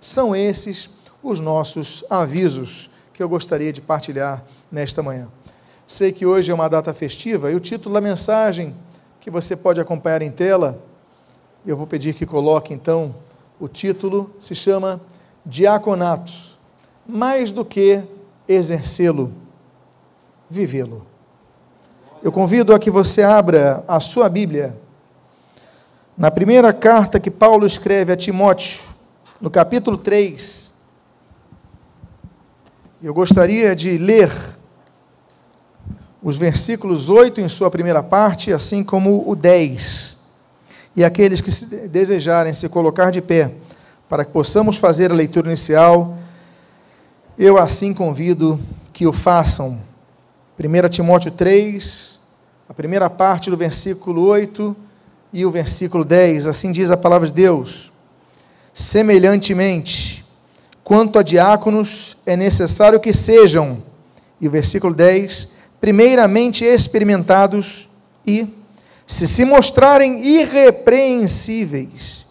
São esses os nossos avisos que eu gostaria de partilhar nesta manhã. Sei que hoje é uma data festiva e o título da mensagem que você pode acompanhar em tela, eu vou pedir que coloque então o título, se chama Diaconato, mais do que exercê-lo, vivê-lo. Eu convido a que você abra a sua Bíblia na primeira carta que Paulo escreve a Timóteo, no capítulo 3. Eu gostaria de ler os versículos 8 em sua primeira parte, assim como o 10. E aqueles que se desejarem se colocar de pé, para que possamos fazer a leitura inicial, eu assim convido que o façam. 1 Timóteo 3, a primeira parte do versículo 8 e o versículo 10, assim diz a palavra de Deus. Semelhantemente, quanto a diáconos, é necessário que sejam, e o versículo 10, primeiramente experimentados e, se se mostrarem irrepreensíveis,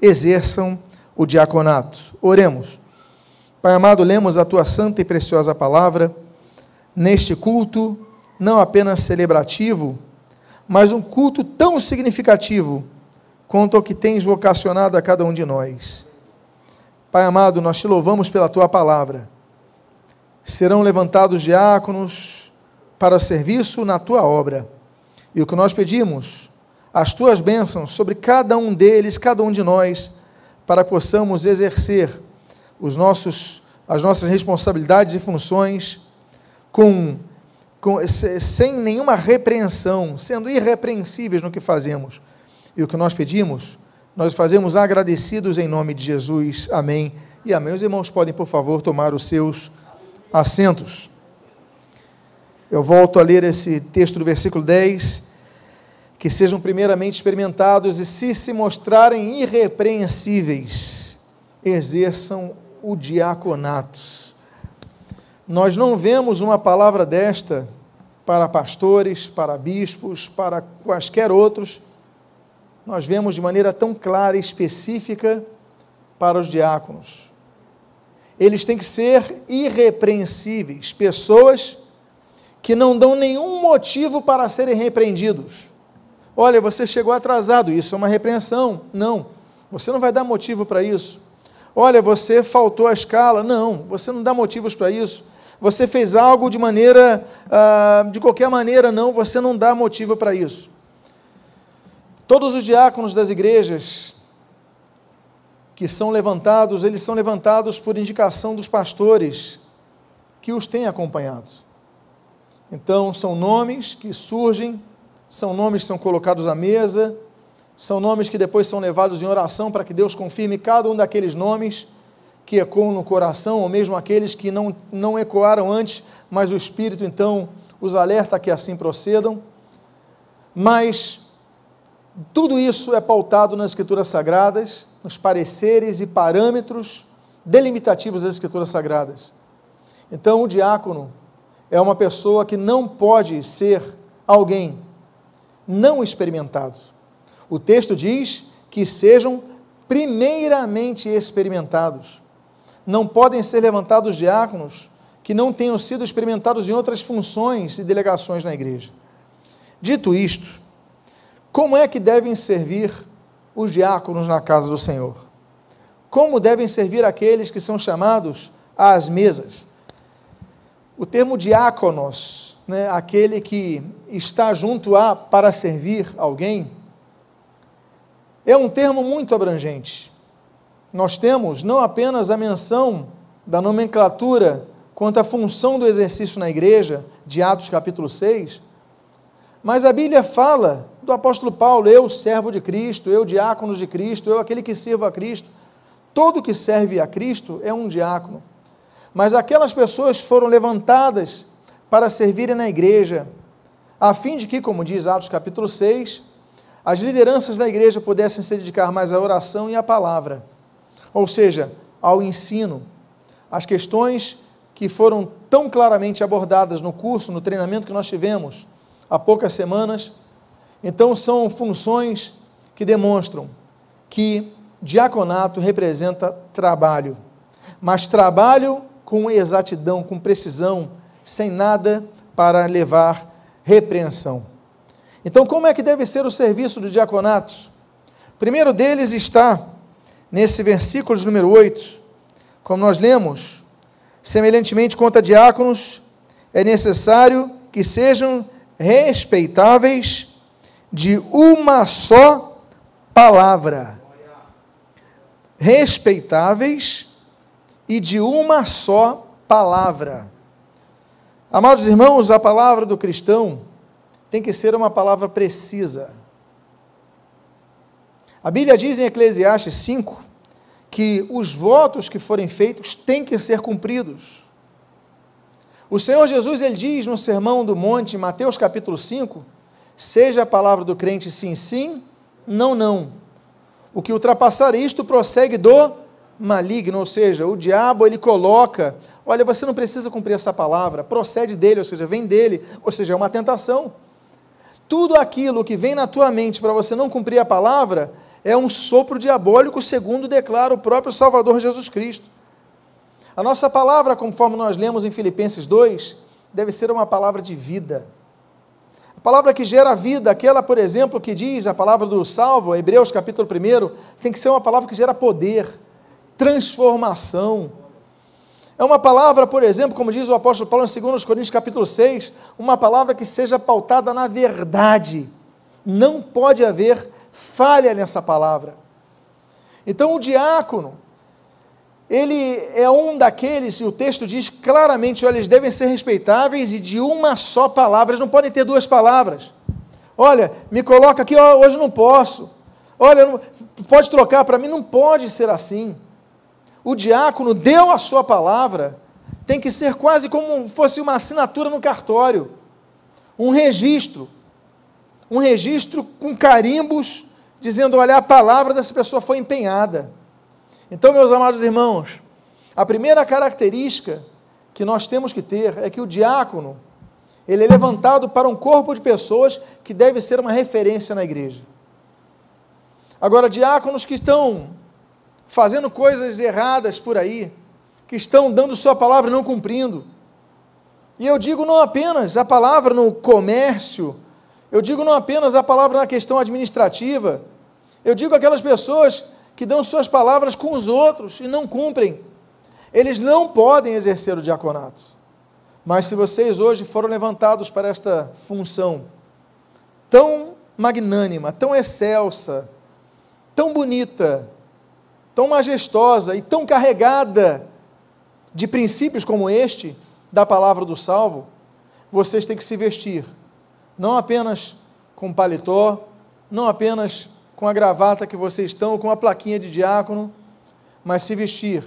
exerçam o diaconato. Oremos. Pai amado, lemos a tua santa e preciosa palavra neste culto, não apenas celebrativo, mas um culto tão significativo quanto o que tens vocacionado a cada um de nós. Pai amado, nós te louvamos pela tua palavra. Serão levantados diáconos para serviço na tua obra. E o que nós pedimos, as tuas bênçãos sobre cada um deles, cada um de nós, para que possamos exercer os nossos, as nossas responsabilidades e funções com, com, sem nenhuma repreensão, sendo irrepreensíveis no que fazemos. E o que nós pedimos, nós fazemos agradecidos em nome de Jesus. Amém. E amém. Os irmãos podem, por favor, tomar os seus assentos. Eu volto a ler esse texto do versículo 10. Que sejam primeiramente experimentados e, se se mostrarem irrepreensíveis, exerçam o diaconato. Nós não vemos uma palavra desta para pastores, para bispos, para quaisquer outros. Nós vemos de maneira tão clara e específica para os diáconos. Eles têm que ser irrepreensíveis, pessoas que não dão nenhum motivo para serem repreendidos. Olha, você chegou atrasado, isso é uma repreensão. Não, você não vai dar motivo para isso. Olha, você faltou a escala. Não, você não dá motivos para isso. Você fez algo de maneira, ah, de qualquer maneira, não, você não dá motivo para isso. Todos os diáconos das igrejas que são levantados, eles são levantados por indicação dos pastores que os têm acompanhado. Então, são nomes que surgem, são nomes que são colocados à mesa, são nomes que depois são levados em oração para que Deus confirme cada um daqueles nomes que ecoam no coração, ou mesmo aqueles que não, não ecoaram antes, mas o Espírito então os alerta que assim procedam. Mas tudo isso é pautado nas Escrituras Sagradas, nos pareceres e parâmetros delimitativos das Escrituras Sagradas. Então, o diácono é uma pessoa que não pode ser alguém não experimentado. O texto diz que sejam primeiramente experimentados. Não podem ser levantados diáconos que não tenham sido experimentados em outras funções e delegações na igreja. Dito isto, como é que devem servir os diáconos na casa do Senhor? Como devem servir aqueles que são chamados às mesas? O termo diáconos, né, aquele que está junto a para servir alguém, é um termo muito abrangente. Nós temos não apenas a menção da nomenclatura quanto à função do exercício na igreja, de Atos capítulo 6, mas a Bíblia fala do apóstolo Paulo, eu, servo de Cristo, eu, diácono de Cristo, eu, aquele que sirvo a Cristo. Todo que serve a Cristo é um diácono. Mas aquelas pessoas foram levantadas para servirem na igreja, a fim de que, como diz Atos capítulo 6, as lideranças da igreja pudessem se dedicar mais à oração e à palavra, ou seja, ao ensino, as questões que foram tão claramente abordadas no curso, no treinamento que nós tivemos há poucas semanas. Então, são funções que demonstram que diaconato representa trabalho, mas trabalho com exatidão, com precisão, sem nada para levar repreensão. Então, como é que deve ser o serviço do diaconato? Primeiro deles está nesse versículo de número 8, como nós lemos, semelhantemente quanto a diáconos, é necessário que sejam respeitáveis de uma só palavra. Respeitáveis e de uma só palavra. Amados irmãos, a palavra do cristão tem que ser uma palavra precisa. A Bíblia diz em Eclesiastes 5 que os votos que forem feitos têm que ser cumpridos. O Senhor Jesus ele diz no Sermão do Monte, Mateus capítulo 5, seja a palavra do crente sim, sim, não, não. O que ultrapassar isto prossegue do maligno, ou seja, o diabo ele coloca, olha, você não precisa cumprir essa palavra, procede dele, ou seja, vem dele, ou seja, é uma tentação. Tudo aquilo que vem na tua mente para você não cumprir a palavra é um sopro diabólico, segundo declara o próprio Salvador Jesus Cristo. A nossa palavra, conforme nós lemos em Filipenses 2, deve ser uma palavra de vida. A palavra que gera vida, aquela, por exemplo, que diz a palavra do salvo, Hebreus capítulo 1, tem que ser uma palavra que gera poder, transformação. É uma palavra, por exemplo, como diz o apóstolo Paulo em 2 Coríntios capítulo 6, uma palavra que seja pautada na verdade. Não pode haver falha nessa palavra. Então o diácono, ele é um daqueles, e o texto diz claramente, olha, eles devem ser respeitáveis e de uma só palavra, eles não podem ter duas palavras. Olha, me coloca aqui, hoje não posso. Olha, pode trocar para mim, não pode ser assim o diácono deu a sua palavra, tem que ser quase como fosse uma assinatura no cartório, um registro, um registro com carimbos dizendo: olha, a palavra dessa pessoa foi empenhada. Então, meus amados irmãos, a primeira característica que nós temos que ter é que o diácono, ele é levantado para um corpo de pessoas que deve ser uma referência na igreja. Agora, diáconos que estão fazendo coisas erradas por aí, que estão dando sua palavra e não cumprindo. E eu digo não apenas a palavra no comércio, eu digo não apenas a palavra na questão administrativa, eu digo aquelas pessoas que dão suas palavras com os outros e não cumprem. Eles não podem exercer o diaconato. Mas se vocês hoje foram levantados para esta função tão magnânima, tão excelsa, tão bonita, tão majestosa e tão carregada de princípios como este, da palavra do salvo, vocês têm que se vestir, não apenas com paletó, não apenas com a gravata que vocês estão, com a plaquinha de diácono, mas se vestir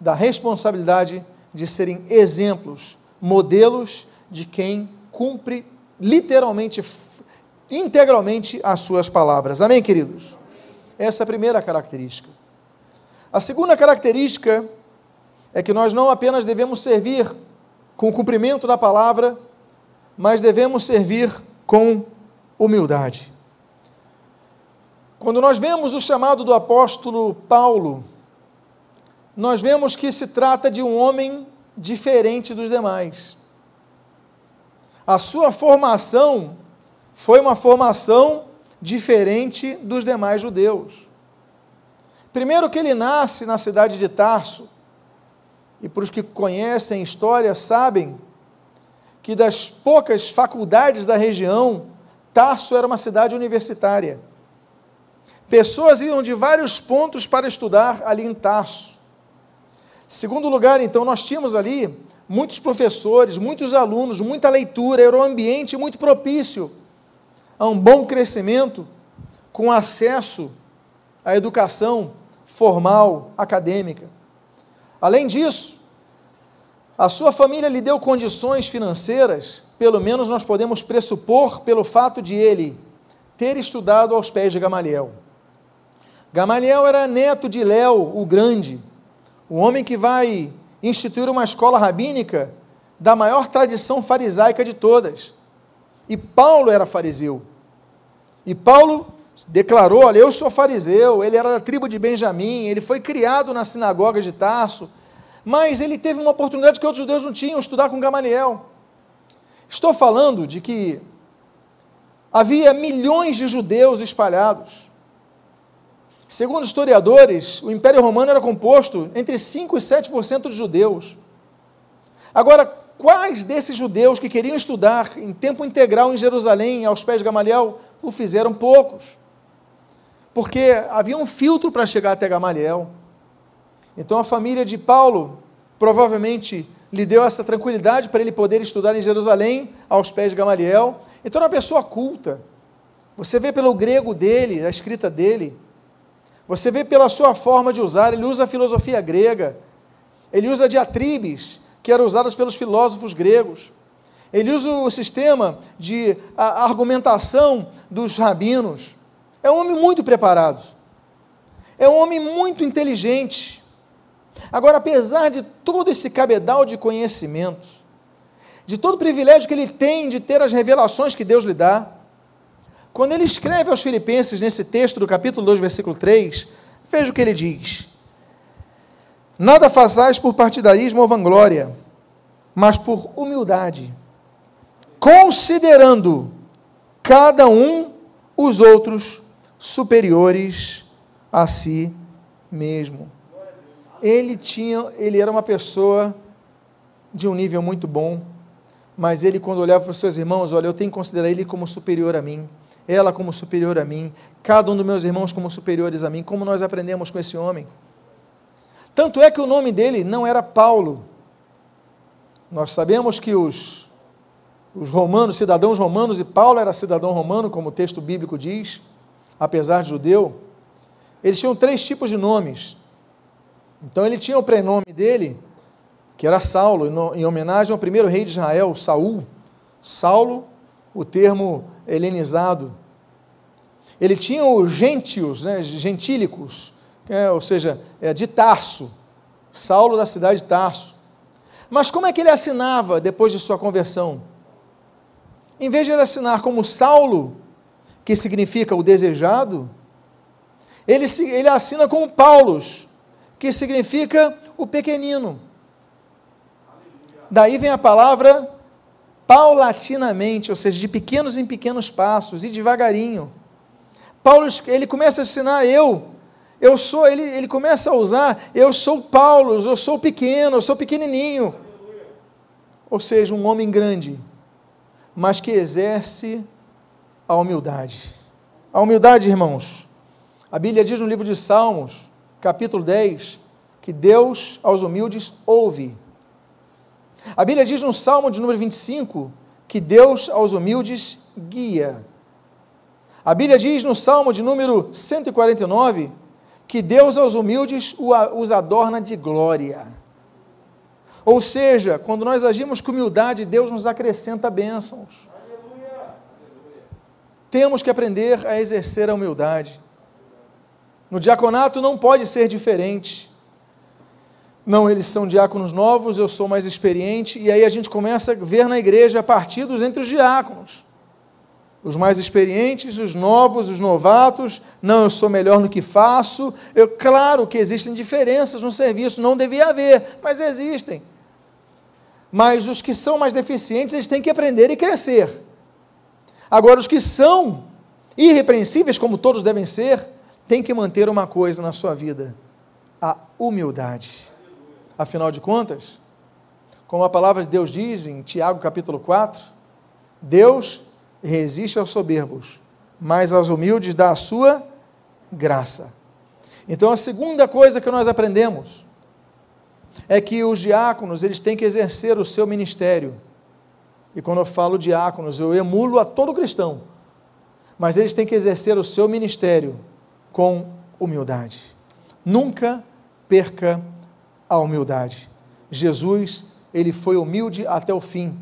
da responsabilidade de serem exemplos, modelos de quem cumpre literalmente, integralmente as suas palavras. Amém, queridos? Essa é a primeira característica. A segunda característica é que nós não apenas devemos servir com o cumprimento da palavra, mas devemos servir com humildade. Quando nós vemos o chamado do apóstolo Paulo, nós vemos que se trata de um homem diferente dos demais. A sua formação foi uma formação diferente dos demais judeus. Primeiro, que ele nasce na cidade de Tarso, e para os que conhecem história sabem que das poucas faculdades da região, Tarso era uma cidade universitária. Pessoas iam de vários pontos para estudar ali em Tarso. Segundo lugar, então, nós tínhamos ali muitos professores, muitos alunos, muita leitura, era um ambiente muito propício a um bom crescimento, com acesso à educação formal, acadêmica. Além disso, a sua família lhe deu condições financeiras, pelo menos nós podemos pressupor pelo fato de ele ter estudado aos pés de Gamaliel. Gamaliel era neto de Léo, o Grande, o homem que vai instituir uma escola rabínica da maior tradição farisaica de todas. E Paulo era fariseu. E Paulo declarou: Olha, eu sou fariseu, ele era da tribo de Benjamim, ele foi criado na sinagoga de Tarso, mas ele teve uma oportunidade que outros judeus não tinham, estudar com Gamaliel. Estou falando de que havia milhões de judeus espalhados. Segundo historiadores, o Império Romano era composto entre 5 e 7% de judeus. Agora, quais desses judeus que queriam estudar em tempo integral em Jerusalém, aos pés de Gamaliel, o fizeram poucos? Porque havia um filtro para chegar até Gamaliel. Então a família de Paulo provavelmente lhe deu essa tranquilidade para ele poder estudar em Jerusalém, aos pés de Gamaliel. Então, era uma pessoa culta. Você vê pelo grego dele, a escrita dele. Você vê pela sua forma de usar. Ele usa a filosofia grega. Ele usa diatribes que eram usadas pelos filósofos gregos. Ele usa o sistema de argumentação dos rabinos. É um homem muito preparado. É um homem muito inteligente. Agora, apesar de todo esse cabedal de conhecimentos, de todo o privilégio que ele tem de ter as revelações que Deus lhe dá, quando ele escreve aos Filipenses, nesse texto do capítulo 2, versículo 3, veja o que ele diz: Nada façais por partidarismo ou vanglória, mas por humildade, considerando cada um os outros superiores a si mesmo. Ele tinha, ele era uma pessoa de um nível muito bom, mas ele quando olhava para os seus irmãos, olha, eu tenho que considerar ele como superior a mim, ela como superior a mim, cada um dos meus irmãos como superiores a mim, como nós aprendemos com esse homem. Tanto é que o nome dele não era Paulo. Nós sabemos que os, os romanos, cidadãos romanos, e Paulo era cidadão romano, como o texto bíblico diz, apesar de judeu, eles tinham três tipos de nomes. Então ele tinha o prenome dele, que era Saulo, em homenagem ao primeiro rei de Israel, Saul. Saulo, o termo helenizado. Ele tinha os gentios, né, gentílicos, é, ou seja, é, de Tarso, Saulo da cidade de Tarso. Mas como é que ele assinava depois de sua conversão? Em vez de ele assinar como Saulo, que significa o desejado, ele, ele assina como Paulos, que significa o pequenino. Daí vem a palavra paulatinamente, ou seja, de pequenos em pequenos passos e devagarinho. Paulo, ele começa a ensinar eu, eu sou, ele, ele começa a usar, eu sou Paulo, eu sou pequeno, eu sou pequenininho. Ou seja, um homem grande, mas que exerce a humildade. A humildade, irmãos, a Bíblia diz no livro de Salmos, capítulo 10, que Deus aos humildes ouve. A Bíblia diz no Salmo de número 25 que Deus aos humildes guia. A Bíblia diz no Salmo de número 149 que Deus aos humildes os adorna de glória. Ou seja, quando nós agimos com humildade, Deus nos acrescenta bênçãos. Aleluia. Temos que aprender a exercer a humildade. No diaconato não pode ser diferente. Não, eles são diáconos novos, eu sou mais experiente, e aí a gente começa a ver na igreja partidos entre os diáconos. Os mais experientes, os novos, os novatos, não, eu sou melhor no que faço. Eu, claro que existem diferenças no serviço, não devia haver, mas existem. Mas os que são mais deficientes, eles têm que aprender e crescer. Agora, os que são irrepreensíveis, como todos devem ser, tem que manter uma coisa na sua vida: a humildade. Afinal de contas, como a palavra de Deus diz em Tiago capítulo 4, Deus resiste aos soberbos, mas aos humildes dá a sua graça. Então a segunda coisa que nós aprendemos é que os diáconos, eles têm que exercer o seu ministério. E quando eu falo diáconos, eu emulo a todo cristão. Mas eles têm que exercer o seu ministério com humildade. Nunca perca a humildade. Jesus, ele foi humilde até o fim.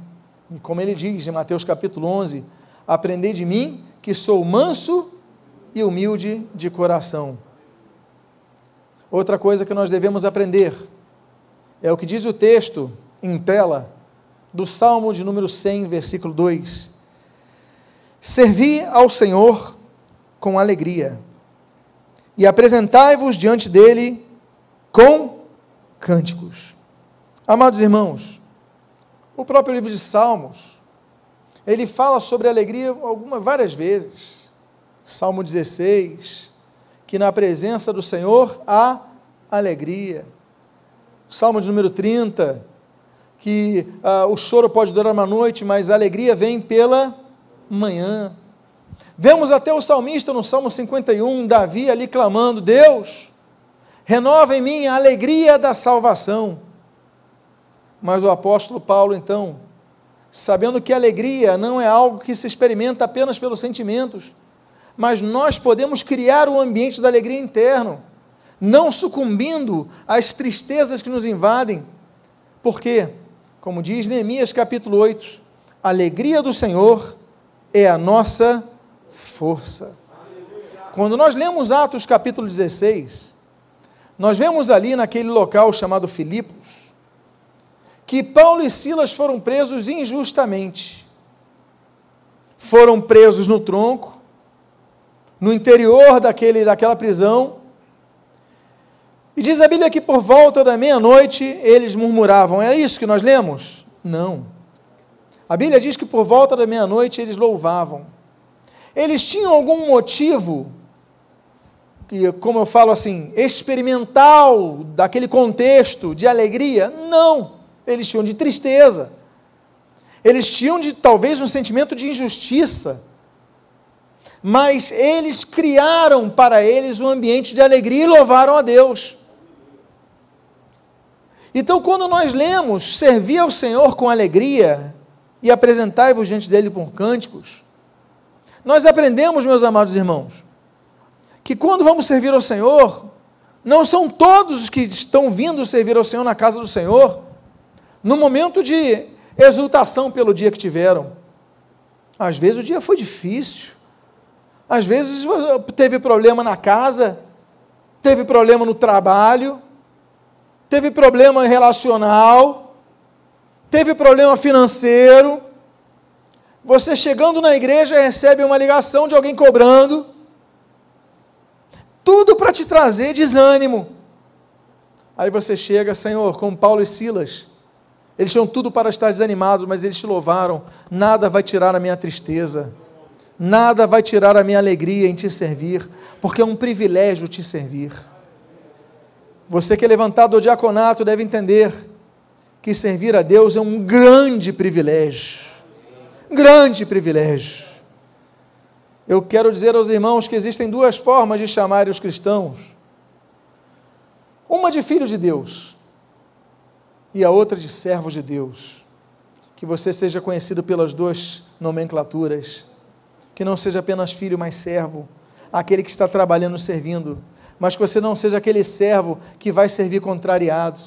E como ele diz em Mateus capítulo 11: Aprendei de mim, que sou manso e humilde de coração. Outra coisa que nós devemos aprender é o que diz o texto em tela do Salmo de número 100, versículo 2. Servi ao Senhor com alegria, e apresentai-vos diante dele com cânticos. Amados irmãos, o próprio livro de Salmos, ele fala sobre alegria algumas várias vezes. Salmo 16, que na presença do Senhor há alegria. Salmo de número 30, que ah, o choro pode durar uma noite, mas a alegria vem pela manhã. Vemos até o salmista no Salmo 51, Davi ali clamando: Deus, renova em mim a alegria da salvação. Mas o apóstolo Paulo, então, sabendo que alegria não é algo que se experimenta apenas pelos sentimentos, mas nós podemos criar o ambiente da alegria interno, não sucumbindo às tristezas que nos invadem. Por quê? Como diz Neemias capítulo 8, a alegria do Senhor é a nossa força. Quando nós lemos Atos capítulo 16, nós vemos ali naquele local chamado Filipos, que Paulo e Silas foram presos injustamente. Foram presos no tronco, no interior daquele, daquela prisão, e diz a Bíblia que por volta da meia-noite eles murmuravam. É isso que nós lemos? Não. A Bíblia diz que por volta da meia-noite eles louvavam. Eles tinham algum motivo, que, como eu falo assim, experimental daquele contexto de alegria? Não. Eles tinham de tristeza. Eles tinham de talvez um sentimento de injustiça. Mas eles criaram para eles um ambiente de alegria e louvaram a Deus. Então, quando nós lemos servir ao Senhor com alegria e apresentai-vos diante dele por cânticos, nós aprendemos, meus amados irmãos, que quando vamos servir ao Senhor, não são todos os que estão vindo servir ao Senhor na casa do Senhor, no momento de exultação pelo dia que tiveram. Às vezes o dia foi difícil, às vezes teve problema na casa, teve problema no trabalho, teve problema relacional, teve problema financeiro. Você chegando na igreja recebe uma ligação de alguém cobrando. Tudo para te trazer desânimo. Aí você chega, Senhor, como Paulo e Silas. Eles tinham tudo para estar desanimados, mas eles te louvaram. Nada vai tirar a minha tristeza. Nada vai tirar a minha alegria em te servir, porque é um privilégio te servir. Você que é levantado ao diaconato deve entender que servir a Deus é um grande privilégio. Grande privilégio. Eu quero dizer aos irmãos que existem duas formas de chamar os cristãos: uma de filhos de Deus e a outra de servos de Deus. Que você seja conhecido pelas duas nomenclaturas, que não seja apenas filho, mas servo, aquele que está trabalhando, servindo mas que você não seja aquele servo que vai servir contrariado.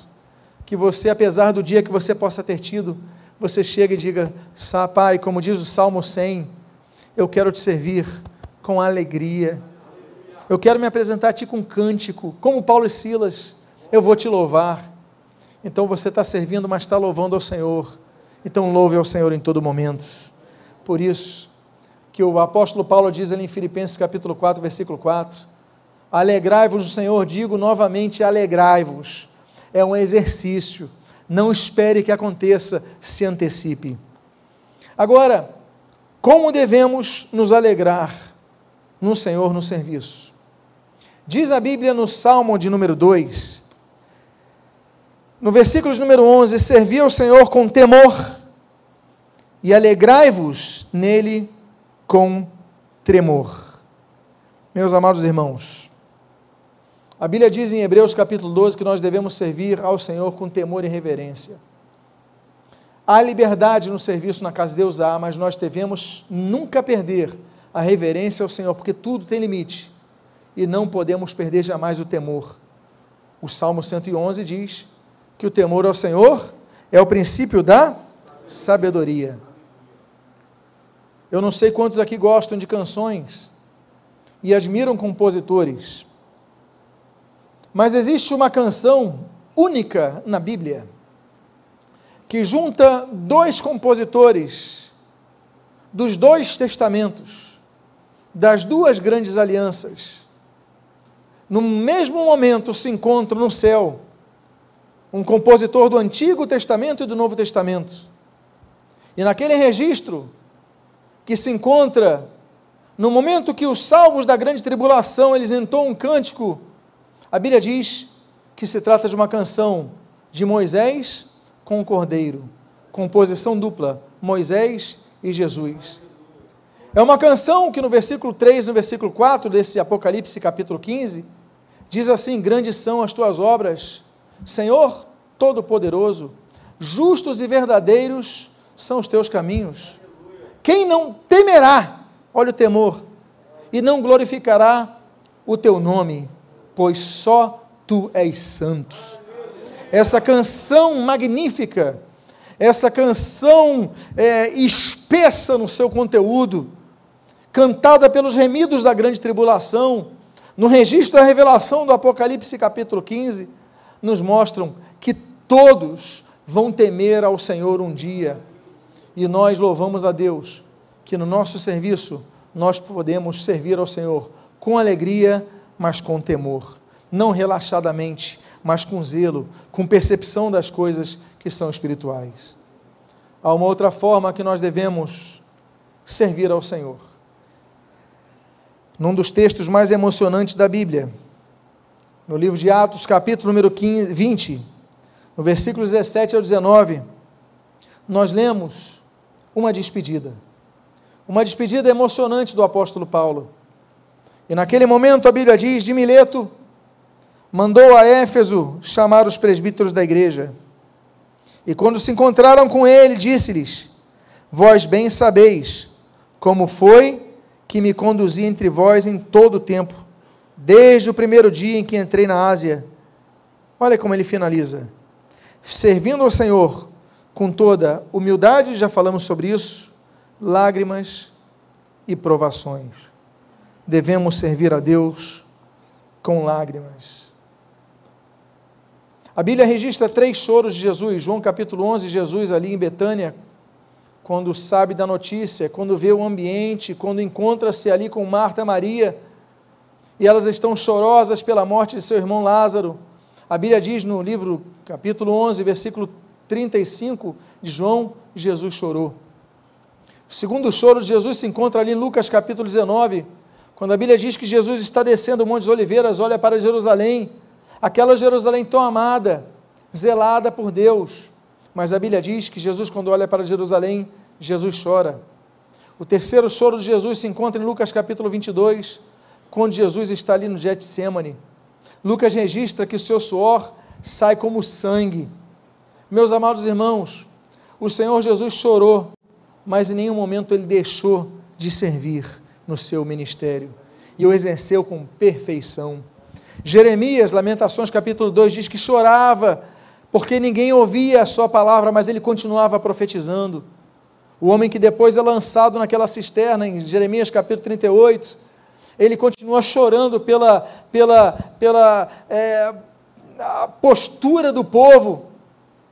Que você, apesar do dia que você possa ter tido, você chega e diga: Pai, como diz o Salmo 100, eu quero te servir com alegria. Eu quero me apresentar a ti com cântico, como Paulo e Silas. Eu vou te louvar. Então você está servindo, mas está louvando ao Senhor. Então louve ao Senhor em todo momento. Por isso que o apóstolo Paulo diz ali em Filipenses capítulo 4, versículo 4, Alegrai-vos no Senhor, digo novamente, alegrai-vos. É um exercício. Não espere que aconteça, se antecipe. Agora, como devemos nos alegrar no Senhor no serviço? Diz a Bíblia no Salmo de número 2, no versículo de número 11: Servi ao Senhor com temor e alegrai-vos nele com tremor. Meus amados irmãos, a Bíblia diz em Hebreus capítulo 12 que nós devemos servir ao Senhor com temor e reverência. Há liberdade no serviço na casa de Deus, há, mas nós devemos nunca perder a reverência ao Senhor, porque tudo tem limite e não podemos perder jamais o temor. O Salmo 111 diz que o temor ao Senhor é o princípio da sabedoria. Eu não sei quantos aqui gostam de canções e admiram compositores. Mas existe uma canção única na Bíblia que junta dois compositores dos dois testamentos, das duas grandes alianças. No mesmo momento se encontra no céu um compositor do Antigo Testamento e do Novo Testamento. E naquele registro que se encontra no momento que os salvos da grande tribulação eles entoam um cântico, a Bíblia diz que se trata de uma canção de Moisés com o Cordeiro, composição dupla, Moisés e Jesus. É uma canção que no versículo 3, no versículo 4 desse Apocalipse capítulo 15, diz assim: Grandes são as tuas obras, Senhor Todo-Poderoso, justos e verdadeiros são os teus caminhos. Quem não temerá, olha o temor, e não glorificará o teu nome, pois só tu és santo. Essa canção magnífica, essa canção é, espessa no seu conteúdo, cantada pelos remidos da grande tribulação, no registro da revelação do Apocalipse capítulo 15, nos mostram que todos vão temer ao Senhor um dia. E nós louvamos a Deus que no nosso serviço nós podemos servir ao Senhor com alegria, mas com temor, não relaxadamente, mas com zelo, com percepção das coisas que são espirituais. Há uma outra forma que nós devemos servir ao Senhor num dos textos mais emocionantes da Bíblia, no livro de Atos, capítulo número 15, 20, no versículo 17 ao 19, nós lemos uma despedida. Uma despedida emocionante do apóstolo Paulo. E naquele momento a Bíblia diz: de Mileto mandou a Éfeso chamar os presbíteros da igreja. E quando se encontraram com ele, disse-lhes: Vós bem sabeis como foi que me conduzia entre vós em todo o tempo, desde o primeiro dia em que entrei na Ásia. Olha como ele finaliza. Servindo ao Senhor com toda humildade, já falamos sobre isso, lágrimas e provações. Devemos servir a Deus com lágrimas. A Bíblia registra três choros de Jesus. João capítulo 11, Jesus ali em Betânia, quando sabe da notícia, quando vê o ambiente, quando encontra-se ali com Marta e Maria, e elas estão chorosas pela morte de seu irmão Lázaro. A Bíblia diz no livro, capítulo 11, versículo 35 de João, Jesus chorou. O segundo choro de Jesus se encontra ali em Lucas capítulo 19, quando a Bíblia diz que Jesus está descendo o Monte das Oliveiras, olha para Jerusalém, aquela Jerusalém tão amada, zelada por Deus. Mas a Bíblia diz que Jesus, quando olha para Jerusalém, Jesus chora. O terceiro choro de Jesus se encontra em Lucas capítulo 22, quando Jesus está ali no Getsemane. Lucas registra que o seu suor sai como sangue. Meus amados irmãos, o Senhor Jesus chorou, mas em nenhum momento ele deixou de servir no seu ministério e o exerceu com perfeição. Jeremias, Lamentações capítulo 2, diz que chorava porque ninguém ouvia a sua palavra, mas ele continuava profetizando. O homem que depois é lançado naquela cisterna, em Jeremias capítulo 38, ele continua chorando pela, pela, pela é, postura do povo,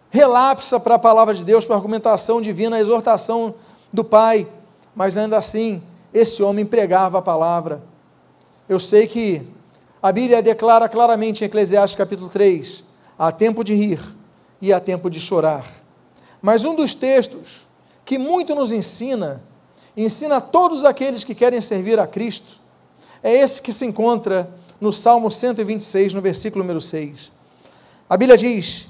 relapsa para a palavra de Deus, para a argumentação divina, a exortação do Pai, mas ainda assim, esse homem pregava a palavra. Eu sei que a Bíblia declara claramente em Eclesiastes capítulo 3: há tempo de rir e há tempo de chorar. Mas um dos textos que muito nos ensina, ensina a todos aqueles que querem servir a Cristo, é esse que se encontra no Salmo 126, no versículo número 6. A Bíblia diz: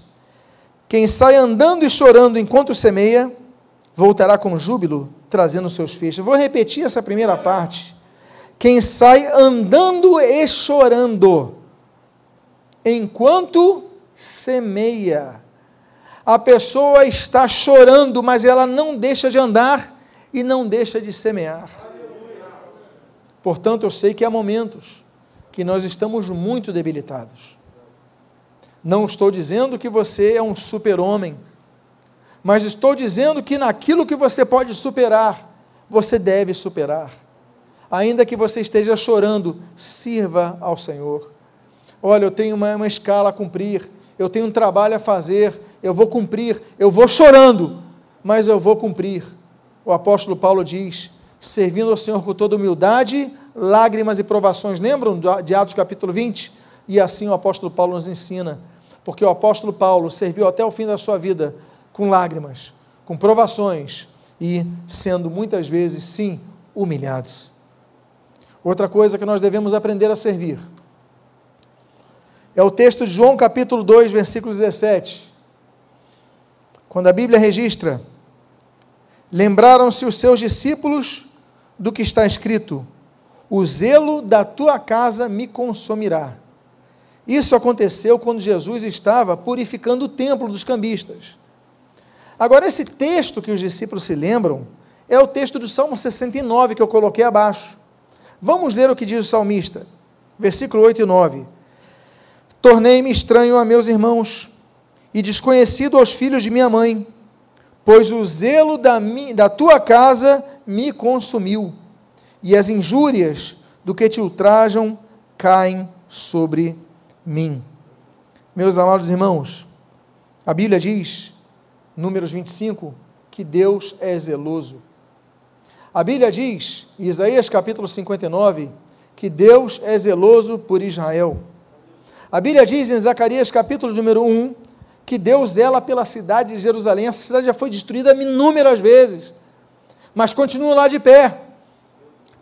Quem sai andando e chorando enquanto semeia, voltará com júbilo, trazendo seus feixes. Vou repetir essa primeira parte. Quem sai andando e chorando, enquanto semeia, a pessoa está chorando, mas ela não deixa de andar e não deixa de semear. Portanto, eu sei que há momentos que nós estamos muito debilitados. Não estou dizendo que você é um super-homem, mas estou dizendo que naquilo que você pode superar, você deve superar. Ainda que você esteja chorando, sirva ao Senhor. Olha, eu tenho uma, uma escala a cumprir, eu tenho um trabalho a fazer, eu vou cumprir, eu vou chorando, mas eu vou cumprir. O apóstolo Paulo diz servindo ao Senhor com toda humildade, lágrimas e provações. Lembram de Atos capítulo 20? E assim o apóstolo Paulo nos ensina, porque o apóstolo Paulo serviu até o fim da sua vida com lágrimas, com provações e sendo muitas vezes, sim, humilhados. Outra coisa que nós devemos aprender a servir é o texto de João capítulo 2, versículo 17. Quando a Bíblia registra: Lembraram-se os seus discípulos do que está escrito: O zelo da tua casa me consumirá. Isso aconteceu quando Jesus estava purificando o templo dos cambistas. Agora, esse texto que os discípulos se lembram é o texto do Salmo 69 que eu coloquei abaixo. Vamos ler o que diz o salmista, versículo 8 e 9. Tornei-me estranho a meus irmãos e desconhecido aos filhos de minha mãe, pois o zelo da, da tua casa me consumiu, e as injúrias do que te ultrajam caem sobre mim. Meus amados irmãos, a Bíblia diz, Números 25, que Deus é zeloso. A Bíblia diz, em Isaías capítulo 59, que Deus é zeloso por Israel. A Bíblia diz em Zacarias capítulo número 1, que Deus zela pela cidade de Jerusalém. Essa cidade já foi destruída inúmeras vezes, mas continua lá de pé,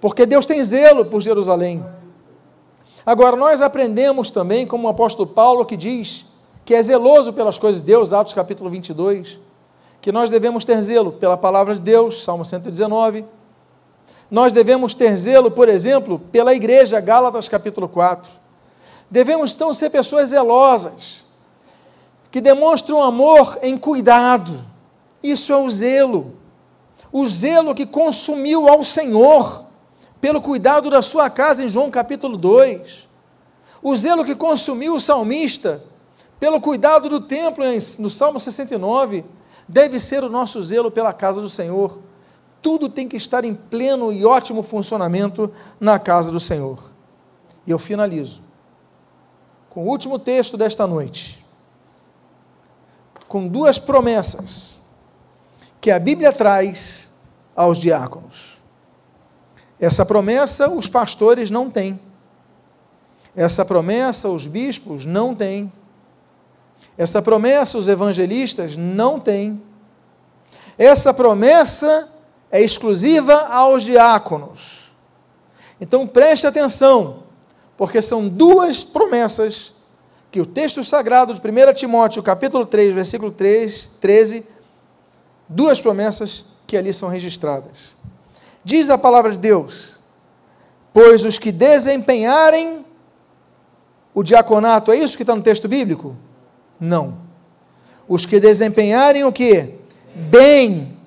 porque Deus tem zelo por Jerusalém. Agora, nós aprendemos também, como o apóstolo Paulo que diz, que é zeloso pelas coisas de Deus, Atos capítulo 22, que nós devemos ter zelo pela palavra de Deus, Salmo 119. Nós devemos ter zelo, por exemplo, pela igreja, Gálatas capítulo 4. Devemos então ser pessoas zelosas, que demonstram amor em cuidado. Isso é o zelo. O zelo que consumiu ao Senhor pelo cuidado da sua casa, em João capítulo 2. O zelo que consumiu o salmista, pelo cuidado do templo, no Salmo 69, deve ser o nosso zelo pela casa do Senhor. Tudo tem que estar em pleno e ótimo funcionamento na casa do Senhor. E eu finalizo com o último texto desta noite, com duas promessas que a Bíblia traz aos diáconos. Essa promessa os pastores não têm. Essa promessa os bispos não têm. Essa promessa os evangelistas não têm. Essa promessa é exclusiva aos diáconos. Então preste atenção, porque são duas promessas que o texto sagrado de 1 Timóteo, capítulo 3, versículo 3, 13, duas promessas que ali são registradas. Diz a palavra de Deus: Pois os que desempenharem o diaconato, é isso que está no texto bíblico? Não. Os que desempenharem o que? Bem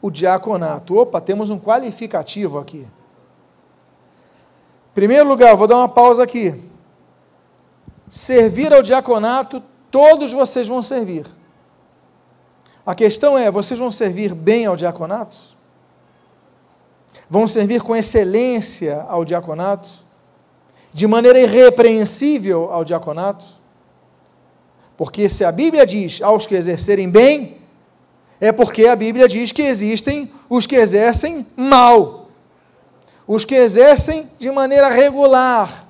o diaconato. Opa, temos um qualificativo aqui. Primeiro lugar, vou dar uma pausa aqui. Servir ao diaconato, todos vocês vão servir. A questão é: vocês vão servir bem ao diaconato? vão servir com excelência ao diaconato, de maneira irrepreensível ao diaconato, porque se a Bíblia diz aos que exercerem bem, é porque a Bíblia diz que existem os que exercem mal, os que exercem de maneira regular,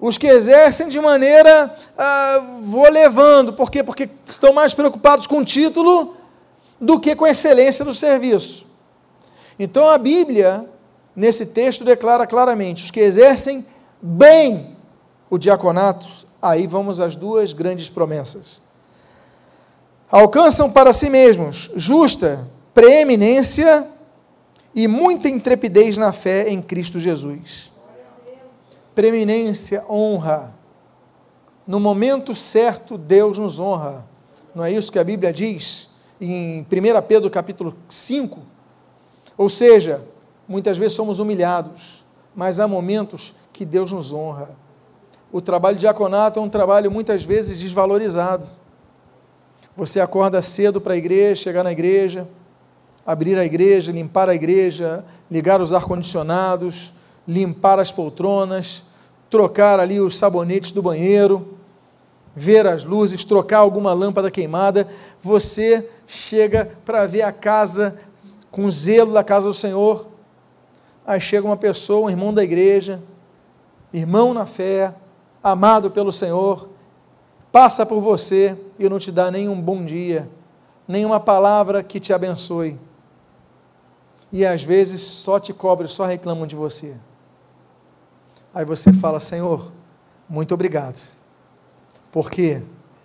os que exercem de maneira, ah, vou levando, por quê? Porque estão mais preocupados com o título do que com a excelência do serviço. Então a Bíblia, nesse texto, declara claramente: os que exercem bem o diaconato, aí vamos às duas grandes promessas. Alcançam para si mesmos justa preeminência e muita intrepidez na fé em Cristo Jesus. Preeminência, honra. No momento certo, Deus nos honra. Não é isso que a Bíblia diz em 1 Pedro capítulo 5? Ou seja, muitas vezes somos humilhados, mas há momentos que Deus nos honra. O trabalho de diaconato é um trabalho muitas vezes desvalorizado. Você acorda cedo para a igreja, chegar na igreja, abrir a igreja, limpar a igreja, ligar os ar-condicionados, limpar as poltronas, trocar ali os sabonetes do banheiro, ver as luzes, trocar alguma lâmpada queimada. Você chega para ver a casa com zelo da casa do Senhor, Aí chega uma pessoa, um irmão da igreja, irmão na fé, amado pelo Senhor, passa por você e não te dá nenhum bom dia, nenhuma palavra que te abençoe. E às vezes só te cobre, só reclamam de você. Aí você fala: Senhor, muito obrigado, porque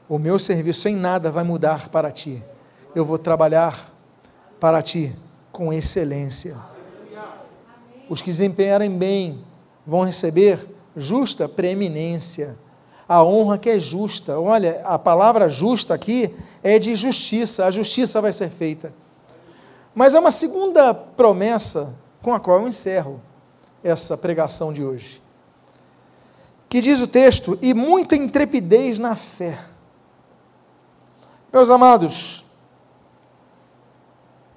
o meu serviço em nada vai mudar para ti. Eu vou trabalhar para ti com excelência. Os que desempenharem bem vão receber justa preeminência. A honra que é justa. Olha, a palavra justa aqui é de justiça. A justiça vai ser feita. Mas há uma segunda promessa com a qual eu encerro essa pregação de hoje. Que diz o texto: e muita intrepidez na fé. Meus amados,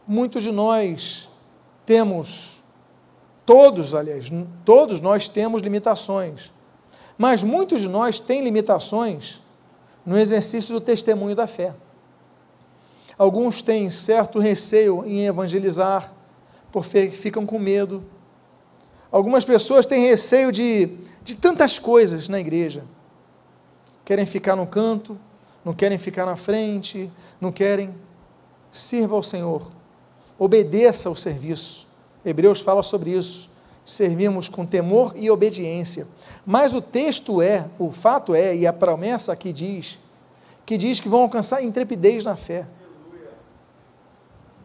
muitos de nós temos, todos, aliás, todos nós temos limitações, mas muitos de nós têm limitações no exercício do testemunho da fé. Alguns têm certo receio em evangelizar, porque ficam com medo. Algumas pessoas têm receio de, de tantas coisas na igreja. Querem ficar no canto, não querem ficar na frente, não querem. Sirva ao Senhor, obedeça ao serviço. Hebreus fala sobre isso. Servimos com temor e obediência. Mas o texto é, o fato é, e a promessa aqui diz, que diz que vão alcançar intrepidez na fé.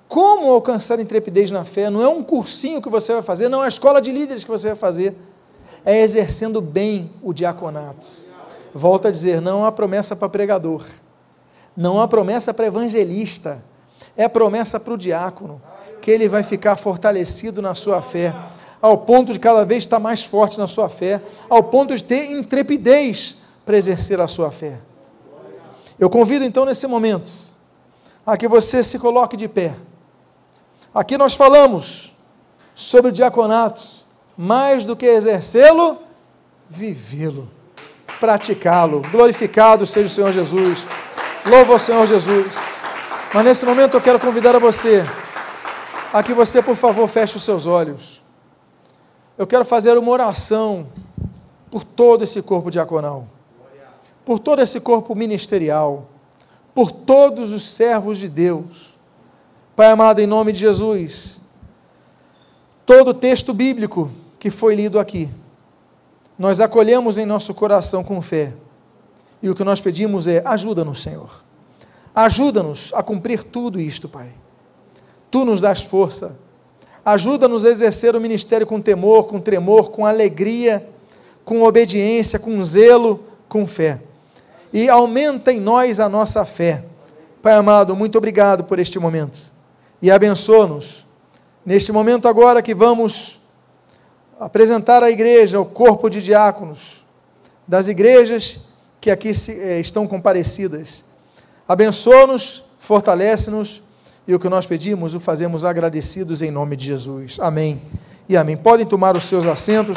Como alcançar intrepidez na fé? Não é um cursinho que você vai fazer, não é a escola de líderes que você vai fazer. É exercendo bem o diaconato Volto a dizer, não há promessa para pregador, não há promessa para evangelista, é promessa para o diácono, que ele vai ficar fortalecido na sua fé, ao ponto de cada vez estar mais forte na sua fé, ao ponto de ter intrepidez para exercer a sua fé. Eu convido então nesse momento a que você se coloque de pé. Aqui nós falamos sobre o diaconato, mais do que exercê-lo, vivê-lo praticá-lo. Glorificado seja o Senhor Jesus. Louva o Senhor Jesus. Mas nesse momento eu quero convidar a você a que você, por favor, feche os seus olhos. Eu quero fazer uma oração por todo esse corpo diaconal, por todo esse corpo ministerial, por todos os servos de Deus. Pai amado, em nome de Jesus, todo o texto bíblico que foi lido aqui, nós acolhemos em nosso coração com fé. E o que nós pedimos é: ajuda-nos, Senhor. Ajuda-nos a cumprir tudo isto, Pai. Tu nos dás força. Ajuda-nos a exercer o ministério com temor, com tremor, com alegria, com obediência, com zelo, com fé. E aumenta em nós a nossa fé. Pai amado, muito obrigado por este momento. E abençoa-nos. Neste momento agora que vamos apresentar à igreja o corpo de diáconos das igrejas que aqui se, eh, estão comparecidas. Abençoa-nos, fortalece-nos e o que nós pedimos o fazemos agradecidos em nome de Jesus. Amém e amém. Podem tomar os seus assentos.